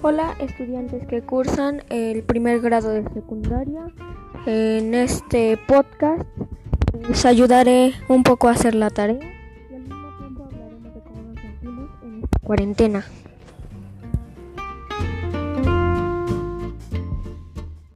Hola estudiantes que cursan el primer grado de secundaria. En este podcast les ayudaré un poco a hacer la tarea y al mismo tiempo hablaremos de cómo nos sentimos en esta cuarentena.